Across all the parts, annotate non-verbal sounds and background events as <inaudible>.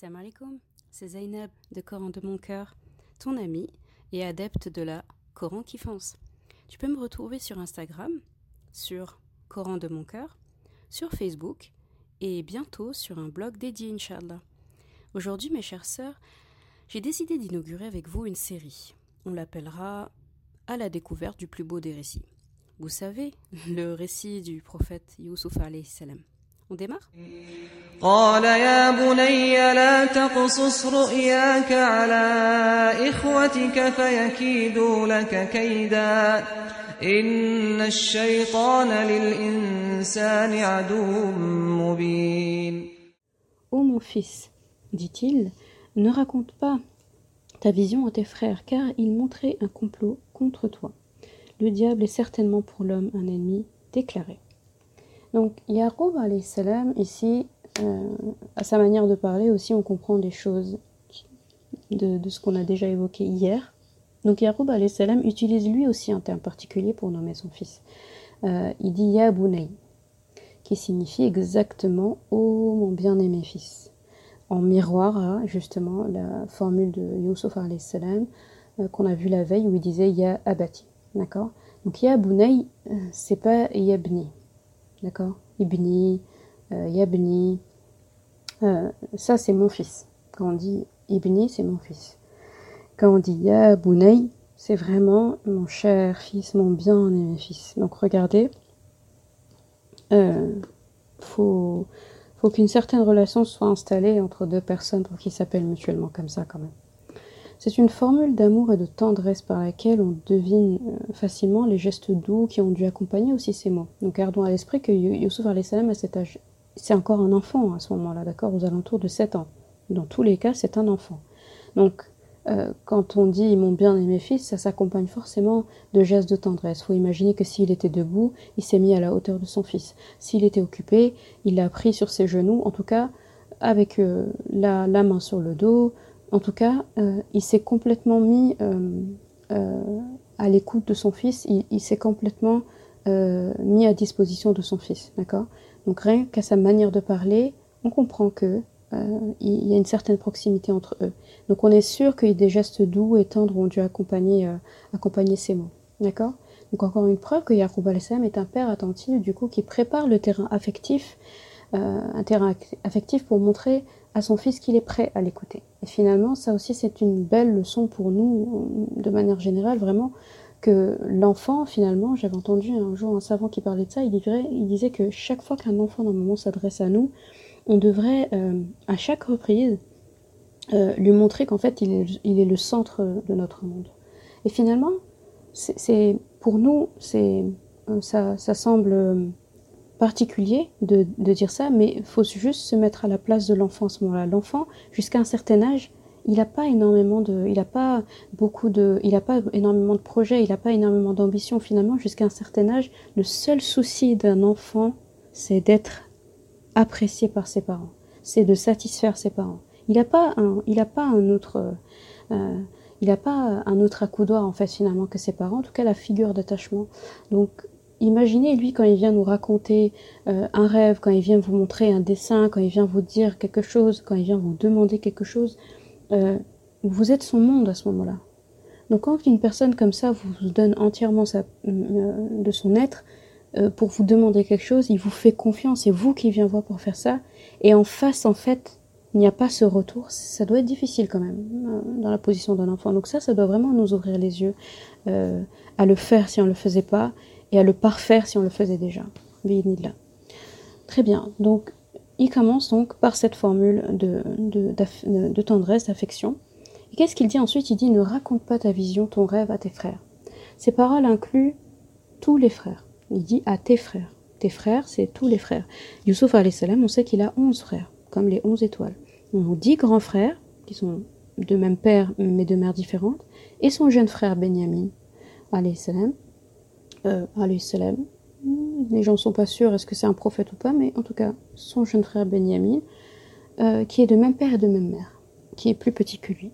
Salam alaikum, c'est Zainab de Coran de mon cœur, ton ami et adepte de la Coran qui fonce. Tu peux me retrouver sur Instagram, sur Coran de mon cœur, sur Facebook et bientôt sur un blog dédié, Inch'Allah. Aujourd'hui, mes chères sœurs, j'ai décidé d'inaugurer avec vous une série. On l'appellera À la découverte du plus beau des récits. Vous savez, le récit du prophète Youssouf alayhi salam. On démarre قال يا بني لا تقصص رؤياك على إخوتك فيكيدوا لك كيدا إن الشيطان للإنسان عدو مبين Ô mon fils, dit-il, ne raconte pas ta vision à tes frères, car ils montraient un complot contre toi. Le diable est certainement pour l'homme un ennemi déclaré. Donc, Yaqub salam ici, euh, à sa manière de parler aussi, on comprend des choses de, ce qu'on a déjà évoqué hier. Donc, Yaqub salam utilise lui aussi un terme particulier pour nommer son fils. Euh, il dit Ya Bunay, qui signifie exactement Ô mon bien-aimé fils. En miroir à justement la formule de Yusuf salam euh, qu'on a vu la veille où il disait Ya Abati. D'accord? Donc, Ya euh, c'est pas Yabni. D'accord Ibni, euh, Yabni. Euh, ça, c'est mon fils. Quand on dit Ibni, c'est mon fils. Quand on dit Yabunay, c'est vraiment mon cher fils, mon bien-aimé fils. Donc regardez, euh, faut qu'une certaine relation soit installée entre deux personnes pour qu'ils s'appellent mutuellement comme ça quand même. C'est une formule d'amour et de tendresse par laquelle on devine euh, facilement les gestes doux qui ont dû accompagner aussi ces mots. Donc gardons à l'esprit que Youssouf salam à cet âge, c'est encore un enfant à ce moment-là, d'accord, aux alentours de 7 ans. Dans tous les cas, c'est un enfant. Donc euh, quand on dit mon bien-aimé fils, ça s'accompagne forcément de gestes de tendresse. Faut imaginer que s'il était debout, il s'est mis à la hauteur de son fils. S'il était occupé, il l'a pris sur ses genoux, en tout cas avec euh, la main sur le dos, en tout cas, euh, il s'est complètement mis euh, euh, à l'écoute de son fils, il, s'est complètement mis à disposition de son fils, d'accord? Donc rien qu'à sa manière de parler, on comprend que il y a une certaine proximité entre eux. Donc on est sûr que des gestes doux et tendres ont dû accompagner, ces mots, d'accord? Donc encore une preuve que Yaqub al-Salam est un père attentif, du coup, qui prépare le terrain affectif, un terrain affectif pour montrer à son fils qu'il est prêt à l'écouter. Et finalement, ça aussi, c'est une belle leçon pour nous, de manière générale, vraiment, que l'enfant, finalement, j'avais entendu un jour un savant qui parlait de ça, il, disait que chaque fois qu'un enfant, normalement, s'adresse à nous, on devrait, euh, à chaque reprise, euh, lui montrer qu'en fait, il est, il est, le centre de notre monde. Et finalement, c'est pour nous, c'est ça, ça semble particulier de, dire ça, mais il faut juste se mettre à la place de l'enfant à ce moment-là. L'enfant, jusqu'à un certain âge, il n'a pas énormément de, il pas beaucoup de, il pas énormément de projets, il n'a pas énormément d'ambition. Finalement, jusqu'à un certain âge, le seul souci d'un enfant, c'est d'être apprécié par ses parents, c'est de satisfaire ses parents. Il n'a pas un, il a pas un autre, euh, il n'a pas un autre accoudoir en fait finalement que ses parents, en tout cas la figure d'attachement. Donc Imaginez lui quand il vient nous raconter euh, un rêve, quand il vient vous montrer un dessin, quand il vient vous dire quelque chose, quand il vient vous demander quelque chose, euh, vous êtes son monde à ce moment-là. Donc quand une personne comme ça vous donne entièrement euh, de son être pour vous demander quelque chose, il vous fait confiance, c'est vous qui vient voir pour faire ça, et en face en fait il n'y a pas ce retour, ça doit être difficile quand même dans la position d'un enfant. Donc ça, ça doit vraiment nous ouvrir les yeux à le faire si on ne le faisait pas et à le parfaire si on le faisait déjà. Bismillah. Très bien. Donc, il commence donc par cette formule de, tendresse, d'affection. Et qu'est-ce qu'il dit ensuite? Il dit ne raconte pas ta vision, ton rêve à tes frères. Ces paroles incluent tous les frères. Il dit à tes frères. Tes frères, c'est tous les frères. Youssouf on sait qu'il a onze frères, comme les onze étoiles. On nous dit grands frères, qui sont de même père mais de mères différentes, et son jeune frère Benjamin, salam, euh, salam. Les gens ne sont pas sûrs est-ce que c'est un prophète ou pas, mais en tout cas, son jeune frère Benjamin, euh, qui est de même père et de même mère, qui est plus petit que lui.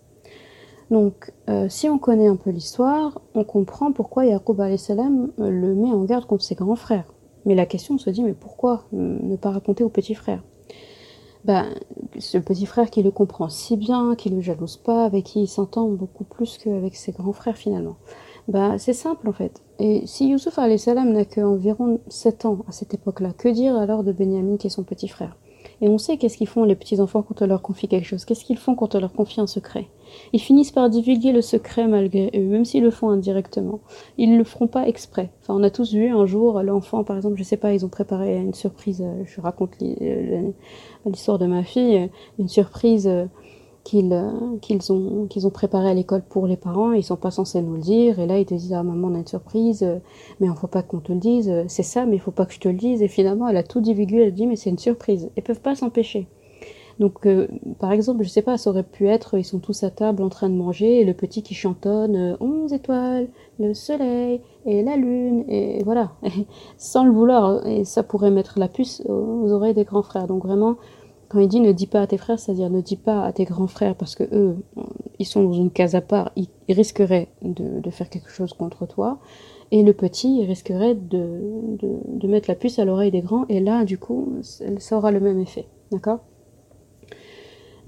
Donc, euh, si on connaît un peu l'histoire, on comprend pourquoi Yaqub salam le met en garde contre ses grands frères. Mais la question se dit, mais pourquoi ne pas raconter aux petits frères bah, ce petit frère qui le comprend si bien, qui le jalouse pas, avec qui il s'entend beaucoup plus qu'avec ses grands frères finalement. Bah, c'est simple en fait. Et si Youssouf salam n'a qu'environ 7 ans à cette époque-là, que dire alors de Benjamin qui est son petit frère? Et on sait qu'est-ce qu'ils font les petits enfants quand on leur confie quelque chose. Qu'est-ce qu'ils font quand on leur confie un secret? Ils finissent par divulguer le secret malgré eux, même s'ils le font indirectement. Ils le feront pas exprès. Enfin, on a tous vu un jour l'enfant, par exemple, je sais pas, ils ont préparé une surprise. Euh, je raconte l'histoire de ma fille, euh, une surprise euh, qu'ils euh, qu'ils ont, ont préparé à l'école pour les parents, ils sont pas censés nous le dire, et là ils te disent ah maman on a une surprise, euh, mais il faut pas qu'on te le dise, euh, c'est ça mais il faut pas que je te le dise, et finalement elle a tout divulgué, elle dit mais c'est une surprise, ils peuvent pas s'empêcher. Donc par exemple je sais pas, ça aurait pu être ils sont tous à table en train de manger, et le petit qui chantonne 11 étoiles, le soleil et la lune, et voilà, <laughs> sans le vouloir, et ça pourrait mettre la puce aux oreilles des grands frères, donc vraiment quand il dit ne dis pas à tes frères, c'est-à-dire ne dis pas à tes grands frères parce que eux, ils sont dans une case à part, ils, risqueraient de, faire quelque chose contre toi. Et le petit, il risquerait de, de, mettre la puce à l'oreille des grands. Et là, du coup, ça aura le même effet. D'accord?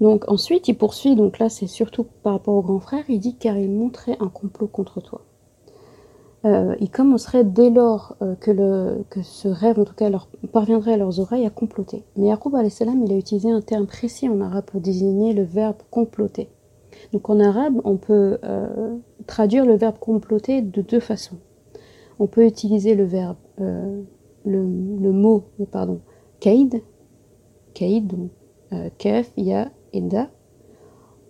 Donc ensuite, il poursuit. Donc là, c'est surtout par rapport aux grands frères. Il dit car il montrait un complot contre toi. Euh, il commencerait dès lors euh, que, ce rêve, en tout cas, parviendrait à leurs oreilles à comploter. Mais Yaqub salam, il a utilisé un terme précis en arabe pour désigner le verbe comploter. Donc en arabe, on peut euh, traduire le verbe comploter de deux façons. On peut utiliser le verbe, le, mot, pardon, kaid, kaid, donc kef, ya, da,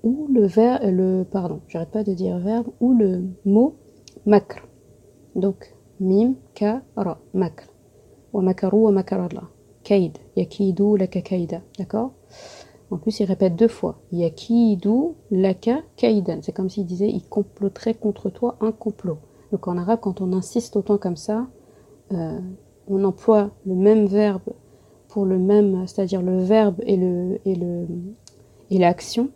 ou le verbe, le, pardon, j'arrête pas de dire verbe, ou le mot makr. Donc, mim, ka, ra, makr. Wa makaru wa makarallah. Kaid. Yakidu laka kaida. D'accord? En plus, il répète deux fois. Yakidu laka kaidan. C'est comme s'il disait il comploterait contre toi un complot. Donc en arabe, quand on insiste autant comme ça, euh, on emploie le même verbe pour le même, c'est-à-dire le verbe et le et le et l'action,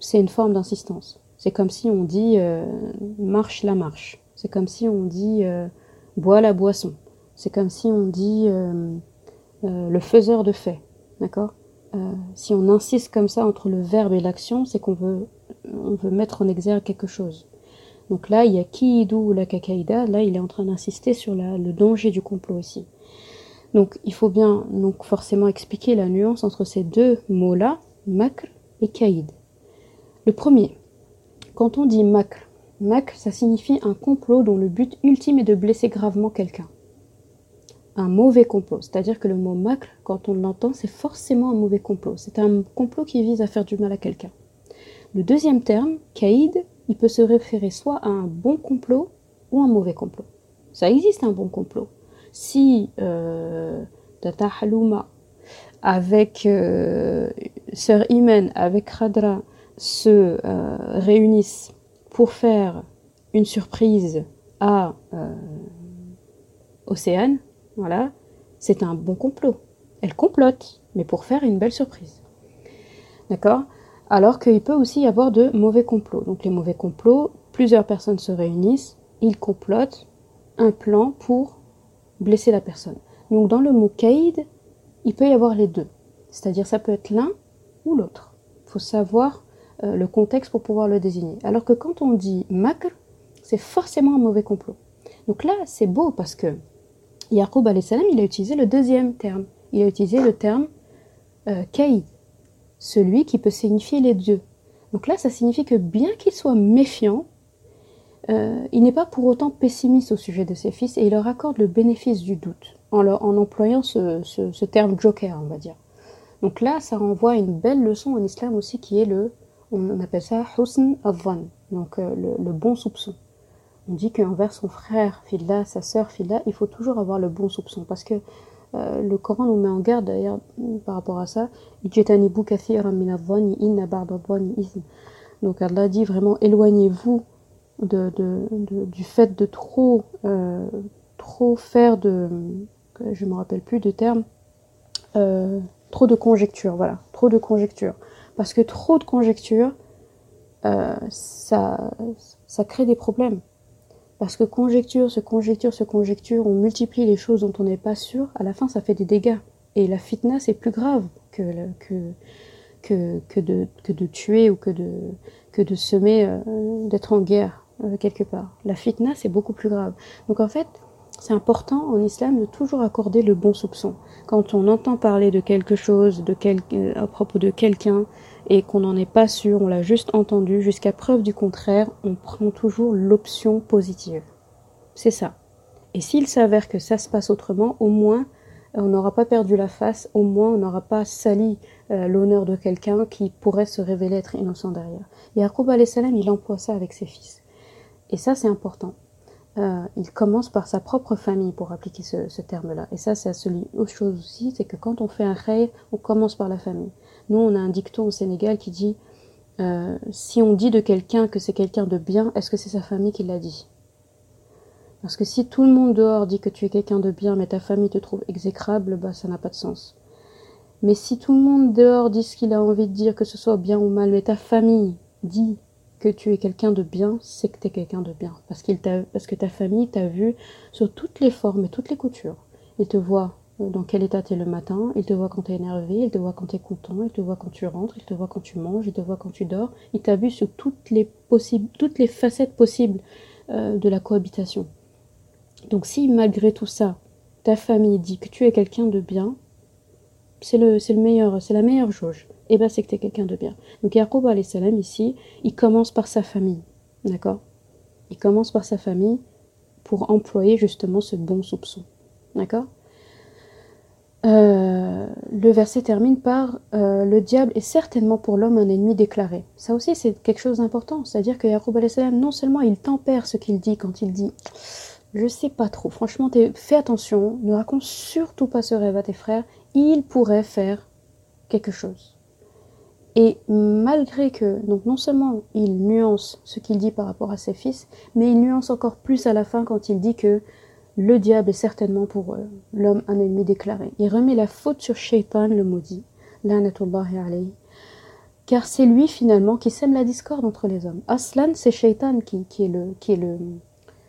c'est une forme d'insistance. C'est comme si on dit euh, marche la marche. C'est comme si on dit euh, bois la boisson. C'est comme si on dit euh, euh, le faiseur de fait. D'accord? Si on insiste comme ça entre le verbe et l'action, c'est qu'on veut, on veut mettre en exergue quelque chose. Donc là, il y a kiidu ou la kakaïda. Là, il est en train d'insister sur le danger du complot aussi. Donc, il faut bien donc forcément expliquer la nuance entre ces deux mots-là, makr et kaïd. Le premier, quand on dit makr, Makr, ça signifie un complot dont le but ultime est de blesser gravement quelqu'un. Un mauvais complot. C'est-à-dire que le mot makr, quand on l'entend, c'est forcément un mauvais complot. C'est un complot qui vise à faire du mal à quelqu'un. Le deuxième terme, kaïd, il peut se référer soit à un bon complot ou un mauvais complot. Ça existe un bon complot. Si euh, Halouma avec euh, Sœur Imen, avec Khadra se euh, réunissent pour faire une surprise à euh, Océane, voilà, c'est un bon complot. Elle complote, mais pour faire une belle surprise. D'accord? Alors qu'il peut aussi y avoir de mauvais complots. Donc les mauvais complots, plusieurs personnes se réunissent, ils complotent un plan pour blesser la personne. Donc dans le mot kaïd, il peut y avoir les deux. C'est-à-dire ça peut être l'un ou l'autre. Il faut savoir euh, le contexte pour pouvoir le désigner. Alors que quand on dit makr, c'est forcément un mauvais complot. Donc là, c'est beau parce que Yaqub salam, il a utilisé le deuxième terme. Il a utilisé le terme euh, celui qui peut signifier les dieux. Donc là, ça signifie que bien qu'il soit méfiant, euh, il n'est pas pour autant pessimiste au sujet de ses fils et il leur accorde le bénéfice du doute en, leur, en employant ce, ce, terme joker, on va dire. Donc là, ça renvoie à une belle leçon en islam aussi qui est le on appelle ça husn adhan, donc euh, le, bon soupçon. On dit qu'envers son frère Filla, sa sœur Filla, il faut toujours avoir le bon soupçon parce que euh, le Coran nous met en garde d'ailleurs par rapport à ça. Donc Allah dit vraiment éloignez-vous de, du fait de trop, euh, trop faire de, je me rappelle plus de terme, trop de conjectures, voilà, trop de conjectures. Parce que trop de conjectures, euh, ça, ça crée des problèmes. Parce que conjecture, se conjecture, se conjecture, on multiplie les choses dont on n'est pas sûr, à la fin ça fait des dégâts. Et la fitna, c'est plus grave que, que, que, que, de, que de tuer ou que de, que de semer, euh, d'être en guerre euh, quelque part. La fitna, c'est beaucoup plus grave. Donc en fait, c'est important en islam de toujours accorder le bon soupçon. Quand on entend parler de quelque chose, de quel, euh, à propos de quelqu'un, et qu'on n'en est pas sûr, on l'a juste entendu, jusqu'à preuve du contraire, on prend toujours l'option positive. C'est ça. Et s'il s'avère que ça se passe autrement, au moins on n'aura pas perdu la face, au moins on n'aura pas sali euh, l'honneur de quelqu'un qui pourrait se révéler être innocent derrière. Yaqub salam, il emploie ça avec ses fils. Et ça, c'est important. Euh, il commence par sa propre famille pour appliquer ce, terme-là. Et ça, c'est celui autre chose aussi, c'est que quand on fait un rêve, on commence par la famille. Nous, on a un dicton au Sénégal qui dit euh, si on dit de quelqu'un que c'est quelqu'un de bien, est-ce que c'est sa famille qui l'a dit? Parce que si tout le monde dehors dit que tu es quelqu'un de bien, mais ta famille te trouve exécrable, bah ça n'a pas de sens. Mais si tout le monde dehors dit ce qu'il a envie de dire, que ce soit bien ou mal, mais ta famille dit que tu es quelqu'un de bien, c'est que tu es quelqu'un de bien. Parce, qu'il parce que ta famille t'a vu sur toutes les formes et toutes les coutures. Il te voit dans quel état tu es le matin, il te voit quand tu es énervé, il te voit quand tu es content, il te voit quand tu rentres, il te voit quand tu manges, il te voit quand tu dors. Il t'a vu sur toutes les, possibles, toutes facettes possibles euh, de la cohabitation. Donc si malgré tout ça, ta famille dit que tu es quelqu'un de bien, c'est le, le meilleur, c'est la meilleure jauge. Eh ben c'est que tu es quelqu'un de bien. Donc Yaqub salam ici, il commence par sa famille. D'accord? Il commence par sa famille pour employer justement ce bon soupçon. D'accord? Euh, le verset termine par euh, le diable est certainement pour l'homme un ennemi déclaré. Ça aussi c'est quelque chose d'important, c'est-à-dire que Yaqub non seulement il tempère ce qu'il dit quand il dit je sais pas trop, franchement fais attention, ne raconte surtout pas ce rêve à tes frères, il pourrait faire quelque chose. Et malgré que, donc non seulement il nuance ce qu'il dit par rapport à ses fils, mais il nuance encore plus à la fin quand il dit que le diable est certainement pour euh, l'homme un ennemi déclaré. Il remet la faute sur Shaitan, le maudit, alayhi, car c'est lui finalement qui sème la discorde entre les hommes. Aslan, c'est Shaitan qui, est le, qui est le,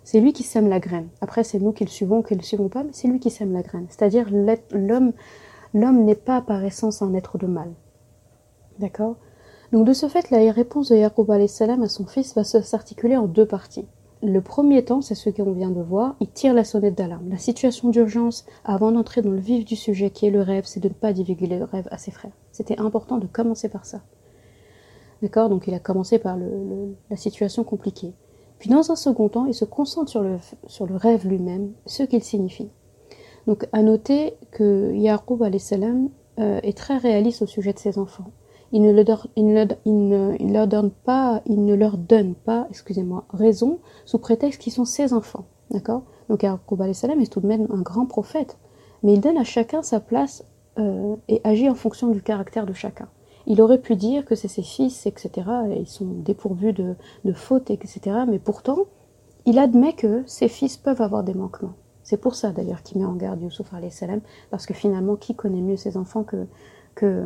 c'est lui qui sème la graine. Après, c'est nous qui le suivons, qui le suivons pas, mais c'est lui qui sème la graine. C'est-à-dire l'homme l'homme n'est pas par essence un être de mal. D'accord Donc de ce fait, la réponse de Yaqub à son fils va s'articuler en deux parties. Le premier temps, c'est ce qu'on vient de voir, il tire la sonnette d'alarme. La situation d'urgence, avant d'entrer dans le vif du sujet qui est le rêve, c'est de ne pas divulguer le rêve à ses frères. C'était important de commencer par ça. D'accord Donc il a commencé par la situation compliquée. Puis dans un second temps, il se concentre sur le, sur le rêve lui-même, ce qu'il signifie. Donc à noter que Yaqub euh, est très réaliste au sujet de ses enfants. Il ne, leur, donne pas, ne leur pas, excusez-moi, raison sous prétexte qu'ils sont ses enfants, d'accord? Donc Yaqub salam est tout de même un grand prophète, mais il donne à chacun sa place euh, et agit en fonction du caractère de chacun. Il aurait pu dire que c'est ses fils, etc., et ils sont dépourvus de, de fautes, etc., mais pourtant, il admet que ses fils peuvent avoir des manquements. C'est pour ça d'ailleurs qu'il met en garde Youssouf salam, parce que finalement, qui connaît mieux ses enfants que,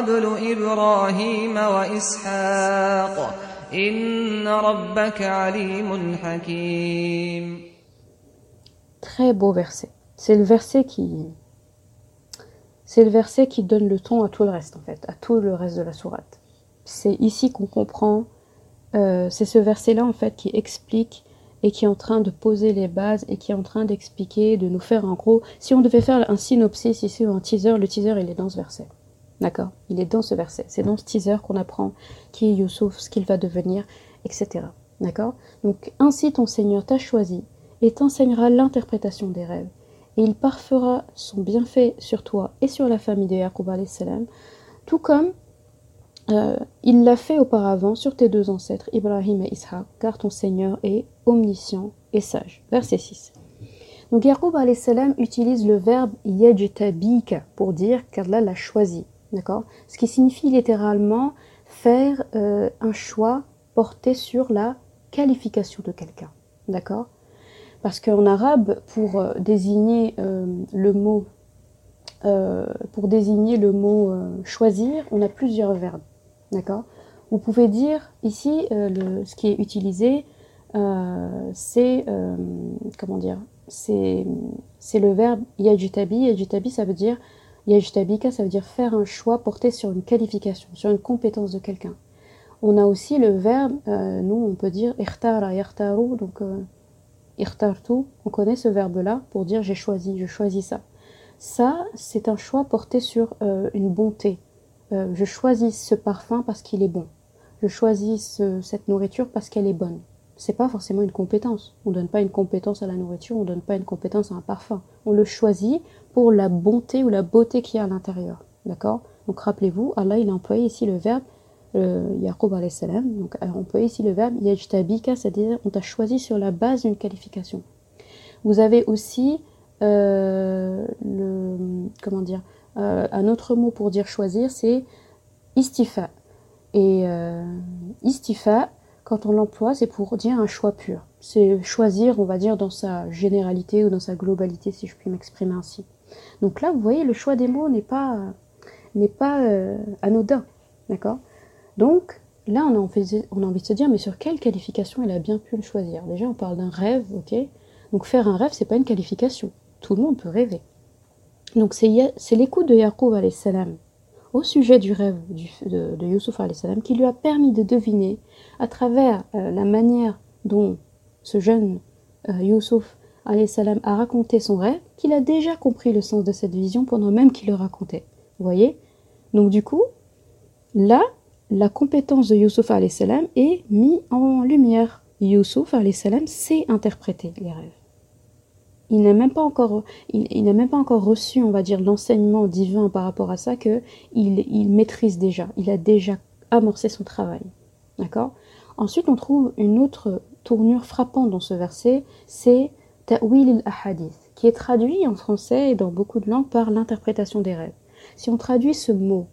قبل إبراهيم وإسحاق إن ربك عليم حكيم Très beau verset. C'est le verset qui c'est le verset qui donne le ton à tout le reste en fait, à tout le reste de la sourate. C'est ici qu'on comprend, euh, c'est ce verset-là en fait qui explique et qui est en train de poser les bases et qui est en train d'expliquer, de nous faire en gros, si on devait faire un synopsis ici ou un teaser, le teaser il est dans ce verset. D'accord Il est dans ce verset. C'est dans ce teaser qu'on apprend qui est Youssouf, ce qu'il va devenir, etc. D'accord? Donc ainsi ton Seigneur t'a choisi et t'enseignera l'interprétation des rêves. Et il parfera son bienfait sur toi et sur la famille de Yaqub salam, tout comme euh, il l'a fait auparavant sur tes deux ancêtres, Ibrahim et Ishaq, car ton Seigneur est omniscient et sage. Verset 6. Donc Yaqub salam utilise le verbe yajtabika pour dire qu'Allah l'a choisi, d'accord? Ce qui signifie littéralement faire euh, un choix porté sur la qualification de quelqu'un, d'accord? Parce qu'en arabe, pour euh, désigner euh, le mot pour désigner le mot choisir, on a plusieurs verbes, d'accord? Vous pouvez dire ici ce qui est utilisé, c'est comment dire? C'est le verbe yajtabi. Yajtabi, ça veut dire yajtabika, ça veut dire faire un choix porté sur une qualification, sur une compétence de quelqu'un. On a aussi le verbe, euh, nous on peut dire irtara, irtaru, donc euh, on connaît ce verbe-là pour dire j'ai choisi, je choisis ça. Ça, c'est un choix porté sur euh, une bonté. je choisis ce parfum parce qu'il est bon. Je choisis cette nourriture parce qu'elle est bonne c'est pas forcément une compétence. On donne pas une compétence à la nourriture, on donne pas une compétence à un parfum. On le choisit pour la bonté ou la beauté qu'il y a à l'intérieur. D'accord? Donc rappelez-vous, Allah il a employé ici le verbe euh, Yaqub salam, donc a employé ici le verbe yajtabika, c'est-à-dire on t'a choisi sur la base d'une qualification. Vous avez aussi euh, le comment dire euh, un autre mot pour dire choisir, c'est istifa. Et euh, istifa, quand on l'emploie, c'est pour dire un choix pur. C'est choisir, on va dire, dans sa généralité ou dans sa globalité, si je puis m'exprimer ainsi. Donc là, vous voyez, le choix des mots n'est pas, n'est pas euh, anodin. D'accord? Donc, là, on a, envie, de se dire, mais sur quelle qualification il a bien pu le choisir? Déjà, on parle d'un rêve, ok? Donc, faire un rêve, c'est pas une qualification. Tout le monde peut rêver. Donc, c'est, l'écoute de Yaqub, salam au sujet du rêve de, de Youssouf salam qui lui a permis de deviner à travers euh, la manière dont ce jeune euh, Youssouf salam a raconté son rêve qu'il a déjà compris le sens de cette vision pendant même qu'il le racontait. Vous voyez? Donc du coup, là, la compétence de Youssouf salam est mise en lumière. Youssouf salam sait interpréter les rêves il n'a même pas encore, reçu, on va dire, l'enseignement divin par rapport à ça que il, maîtrise déjà. Il a déjà amorcé son travail. Ensuite, on trouve une autre tournure frappante dans ce verset, c'est ta'wil al-ahadith, qui est traduit en français et dans beaucoup de langues par l'interprétation des rêves. Si on traduit ce mot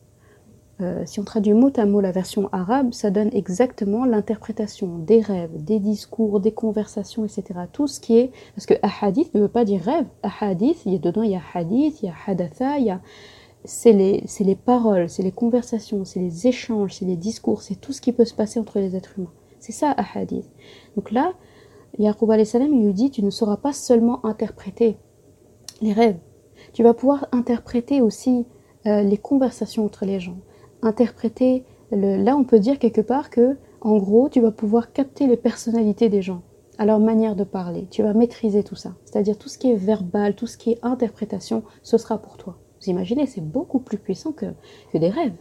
euh, si on traduit mot à mot la version arabe, ça donne exactement l'interprétation des rêves, des discours, des conversations, etc. Tout ce qui est... Parce que ahadith ne veut pas dire rêve. Ahadith, il y a dedans, il y a hadith, il y a hadatha, il y a... C'est les, les paroles, c'est les conversations, c'est les échanges, c'est les discours, c'est tout ce qui peut se passer entre les êtres humains. C'est ça, ahadith. Donc là, Yaqub salam il lui dit, tu ne sauras pas seulement interpréter les rêves, tu vas pouvoir interpréter aussi euh, les conversations entre les gens interpréter. là, on peut dire quelque part que, en gros, tu vas pouvoir capter les personnalités des gens, à leur manière de parler. Tu vas maîtriser tout ça. C'est-à-dire tout ce qui est verbal, tout ce qui est interprétation, ce sera pour toi. Vous imaginez, c'est beaucoup plus puissant que, que des rêves.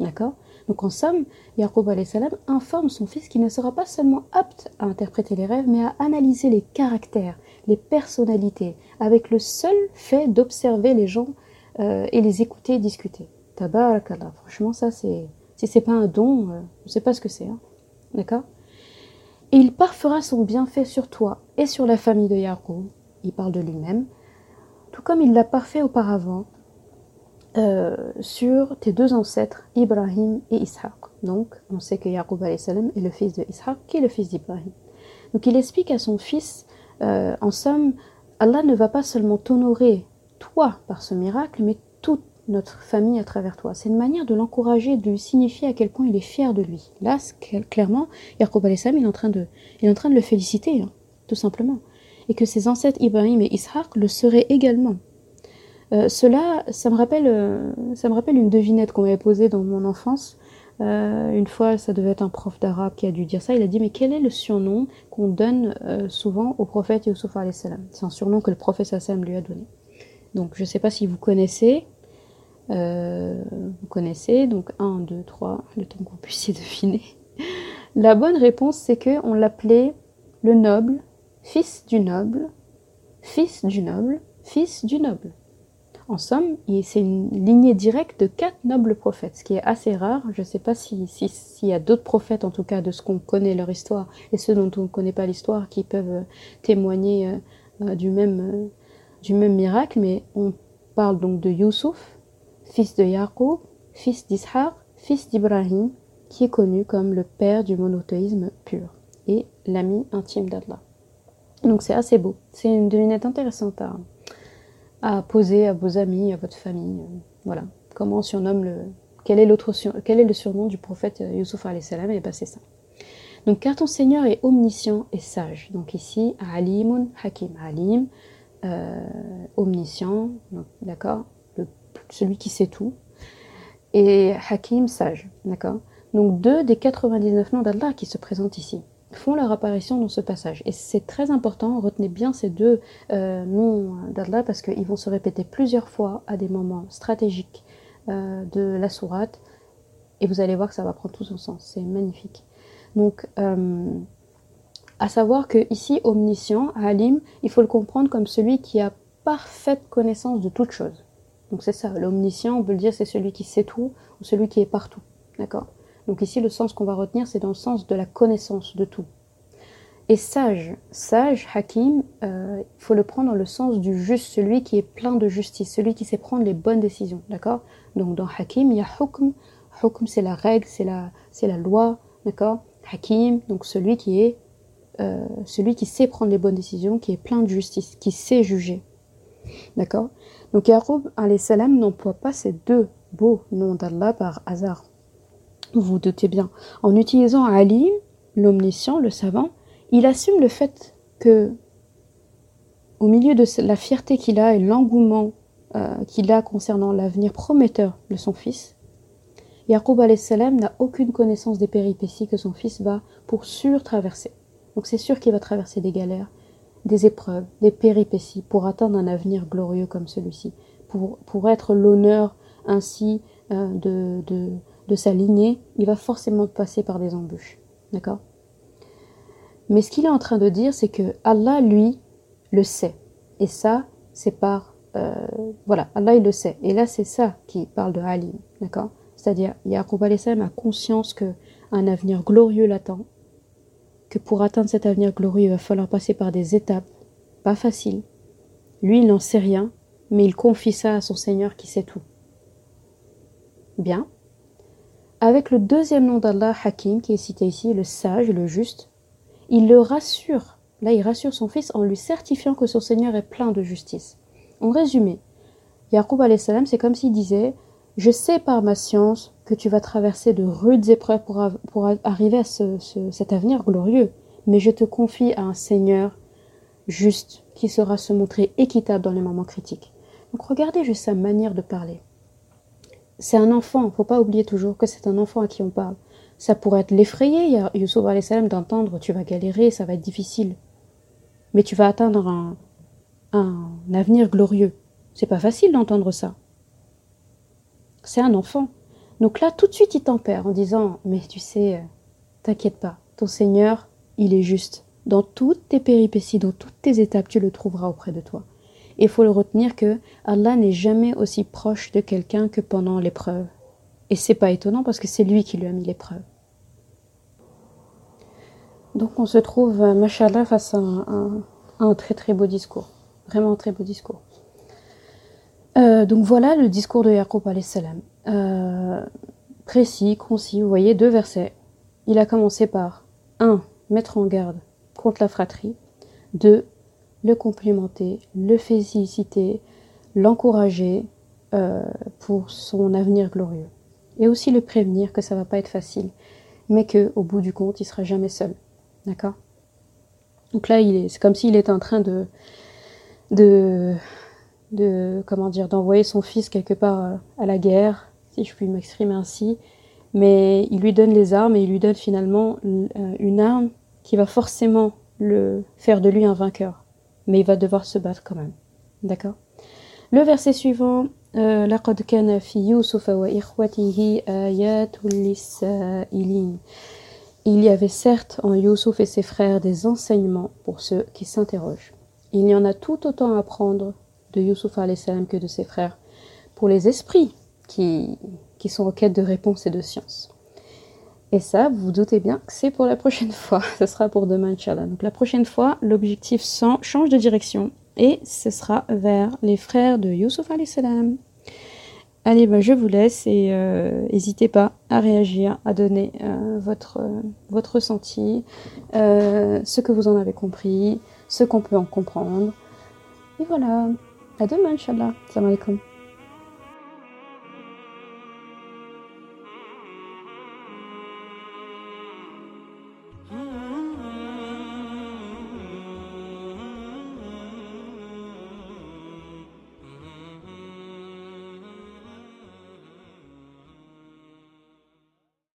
D'accord? Donc en somme, Yaqub salam informe son fils qu'il ne sera pas seulement apte à interpréter les rêves, mais à analyser les caractères, les personnalités, avec le seul fait d'observer les gens euh, et les écouter discuter. Tabarakallah. Franchement, ça, c'est. Si c'est pas un don, je euh, ne sais pas ce que c'est. Hein. D'accord? Et il parfera son bienfait sur toi et sur la famille de Yaqub. Il parle de lui-même. Tout comme il l'a parfait auparavant euh, sur tes deux ancêtres, Ibrahim et Ishaq. Donc, on sait que Yaqub est le fils de Ishaq, qui est le fils d'Ibrahim. Donc, il explique à son fils, euh, en somme, Allah ne va pas seulement t'honorer, toi, par ce miracle, mais toute notre famille à travers toi. C'est une manière de l'encourager, de lui signifier à quel point il est fier de lui. Là, clairement, Yaqub il est en train de, il est en train de le féliciter, hein, tout simplement. Et que ses ancêtres Ibrahim et Ishaq le seraient également. Euh, cela, ça me rappelle, euh, ça me rappelle une devinette qu'on m'avait posée dans mon enfance. Euh, une fois, ça devait être un prof d'arabe qui a dû dire ça. Il a dit mais quel est le surnom qu'on donne souvent au prophète Yusuf salam? C'est un surnom que le prophète sallam lui a donné. Donc je ne sais pas si vous connaissez. Euh, vous connaissez, donc 1, 2, 3, le temps que vous puissiez <laughs> deviner. La bonne réponse, c'est que on l'appelait le noble, fils du noble, fils du noble, fils du noble. En somme, c'est une lignée directe de quatre nobles prophètes, ce qui est assez rare. Je ne sais pas s'il si, y a d'autres prophètes, en tout cas de ce qu'on connaît leur histoire, et ceux dont on ne connaît pas l'histoire, qui peuvent témoigner euh, du même, du même miracle, mais on parle donc de Youssouf, fils de Yaqub, fils d'Ishaq, fils d'Ibrahim, qui est connu comme le père du monothéisme pur et l'ami intime d'Allah. Donc c'est assez beau. C'est une devinette intéressante à, à, poser à vos amis, à votre famille. Voilà. Comment on surnomme le. Quel est, quel est le surnom du prophète Youssouf salam Et bien c'est ça. Donc car ton Seigneur est omniscient et sage. Donc ici, Alimun Hakim. Alim, euh, omniscient, d'accord Celui qui sait tout. Et Hakim, sage, d'accord? Donc deux des 99 noms d'Allah qui se présentent ici font leur apparition dans ce passage. Et c'est très important, retenez bien ces deux euh, noms d'Allah parce qu'ils vont se répéter plusieurs fois à des moments stratégiques euh, de la sourate. Et vous allez voir que ça va prendre tout son sens. C'est magnifique. Donc, à savoir que ici, omniscient, Alim, il faut le comprendre comme celui qui a parfaite connaissance de toute chose. Donc c'est ça, l'omniscient, on peut le dire, c'est celui qui sait tout ou celui qui est partout. D'accord? Donc ici, le sens qu'on va retenir, c'est dans le sens de la connaissance de tout. Et sage, sage, hakim, euh, il faut le prendre dans le sens du juste, celui qui est plein de justice, celui qui sait prendre les bonnes décisions. D'accord? Donc dans hakim, il y a hukm. Hukm, c'est la règle, c'est la, la loi. D'accord? Hakim, donc celui qui est euh, celui qui sait prendre les bonnes décisions, qui est plein de justice, qui sait juger. D'accord? Donc Yaqub n'emploie pas ces deux beaux noms d'Allah par hasard. Vous vous doutez bien. En utilisant Ali, l'omniscient, le savant, il assume le fait que, au milieu de la fierté qu'il a et l'engouement euh, qu'il a concernant l'avenir prometteur de son fils, Yaqub n'a aucune connaissance des péripéties que son fils va pour sûr traverser. Donc c'est sûr qu'il va traverser des galères, des épreuves, des péripéties pour atteindre un avenir glorieux comme celui-ci, pour, pour être l'honneur ainsi euh, de, de, de sa lignée, il va forcément passer par des embûches. D'accord? Mais ce qu'il est en train de dire, c'est que Allah, lui, le sait. Et ça, c'est par... Euh, voilà, Allah, il le sait. Et là, c'est ça qui parle de Ali. D'accord? C'est-à-dire, Yaqub a conscience que un avenir glorieux l'attend que pour atteindre cet avenir glorieux, il va falloir passer par des étapes pas faciles. Lui, il n'en sait rien, mais il confie ça à son Seigneur qui sait tout. Bien. Avec le deuxième nom d'Allah, Hakim, qui est cité ici, le sage, le juste, il le rassure. Là, il rassure son fils en lui certifiant que son Seigneur est plein de justice. En résumé, Yaqub c'est comme s'il disait Je sais par ma science que tu vas traverser de rudes épreuves pour, arriver à cet avenir glorieux. Mais je te confie à un Seigneur juste qui saura se montrer équitable dans les moments critiques. Donc regardez juste sa manière de parler. C'est un enfant, faut pas oublier toujours que c'est un enfant à qui on parle. Ça pourrait être l'effrayer, Youssouf salam d'entendre tu vas galérer, ça va être difficile. Mais tu vas atteindre un, un avenir glorieux. C'est pas facile d'entendre ça. C'est un enfant. Donc là, tout de suite, il tempère en disant Mais tu sais, euh, t'inquiète pas, ton Seigneur, il est juste. Dans toutes tes péripéties, dans toutes tes étapes, tu le trouveras auprès de toi. Il faut le retenir que Allah n'est jamais aussi proche de quelqu'un que pendant l'épreuve. Et c'est pas étonnant parce que c'est lui qui lui a mis l'épreuve. Donc on se trouve, euh, machallah, face à un, très très beau discours. Vraiment un très beau discours. Euh, donc voilà le discours de Yaqub salam. Euh, précis, concis, vous voyez, deux versets. Il a commencé par 1. Mettre en garde contre la fratrie. 2. Le complimenter, le féliciter, l'encourager euh, pour son avenir glorieux. Et aussi le prévenir que ça va pas être facile, mais que au bout du compte, il sera jamais seul. D'accord? Donc là, c'est comme s'il était en train de, de comment dire, d'envoyer son fils quelque part euh, à la guerre, si je puis m'exprimer ainsi. Mais il lui donne les armes et il lui donne finalement euh, une arme qui va forcément le faire de lui un vainqueur. Mais il va devoir se battre quand même. D'accord? Le verset suivant. Euh, il y avait certes en Youssouf et ses frères des enseignements pour ceux qui s'interrogent. Il y en a tout autant à apprendre de Youssouf salam que de ses frères, pour les esprits qui, sont en quête de réponses et de science. Et ça, vous, doutez bien que c'est pour la prochaine <laughs> fois, ce sera pour demain, Inch'Allah. Donc la prochaine fois, l'objectif change de direction et ce sera vers les frères de Youssouf salam. Allez, ben je vous laisse et euh, n'hésitez pas à réagir, à donner euh, votre, euh, votre ressenti, ce que vous en avez compris, ce qu'on peut en comprendre. Et voilà. À demain, Inch'Allah.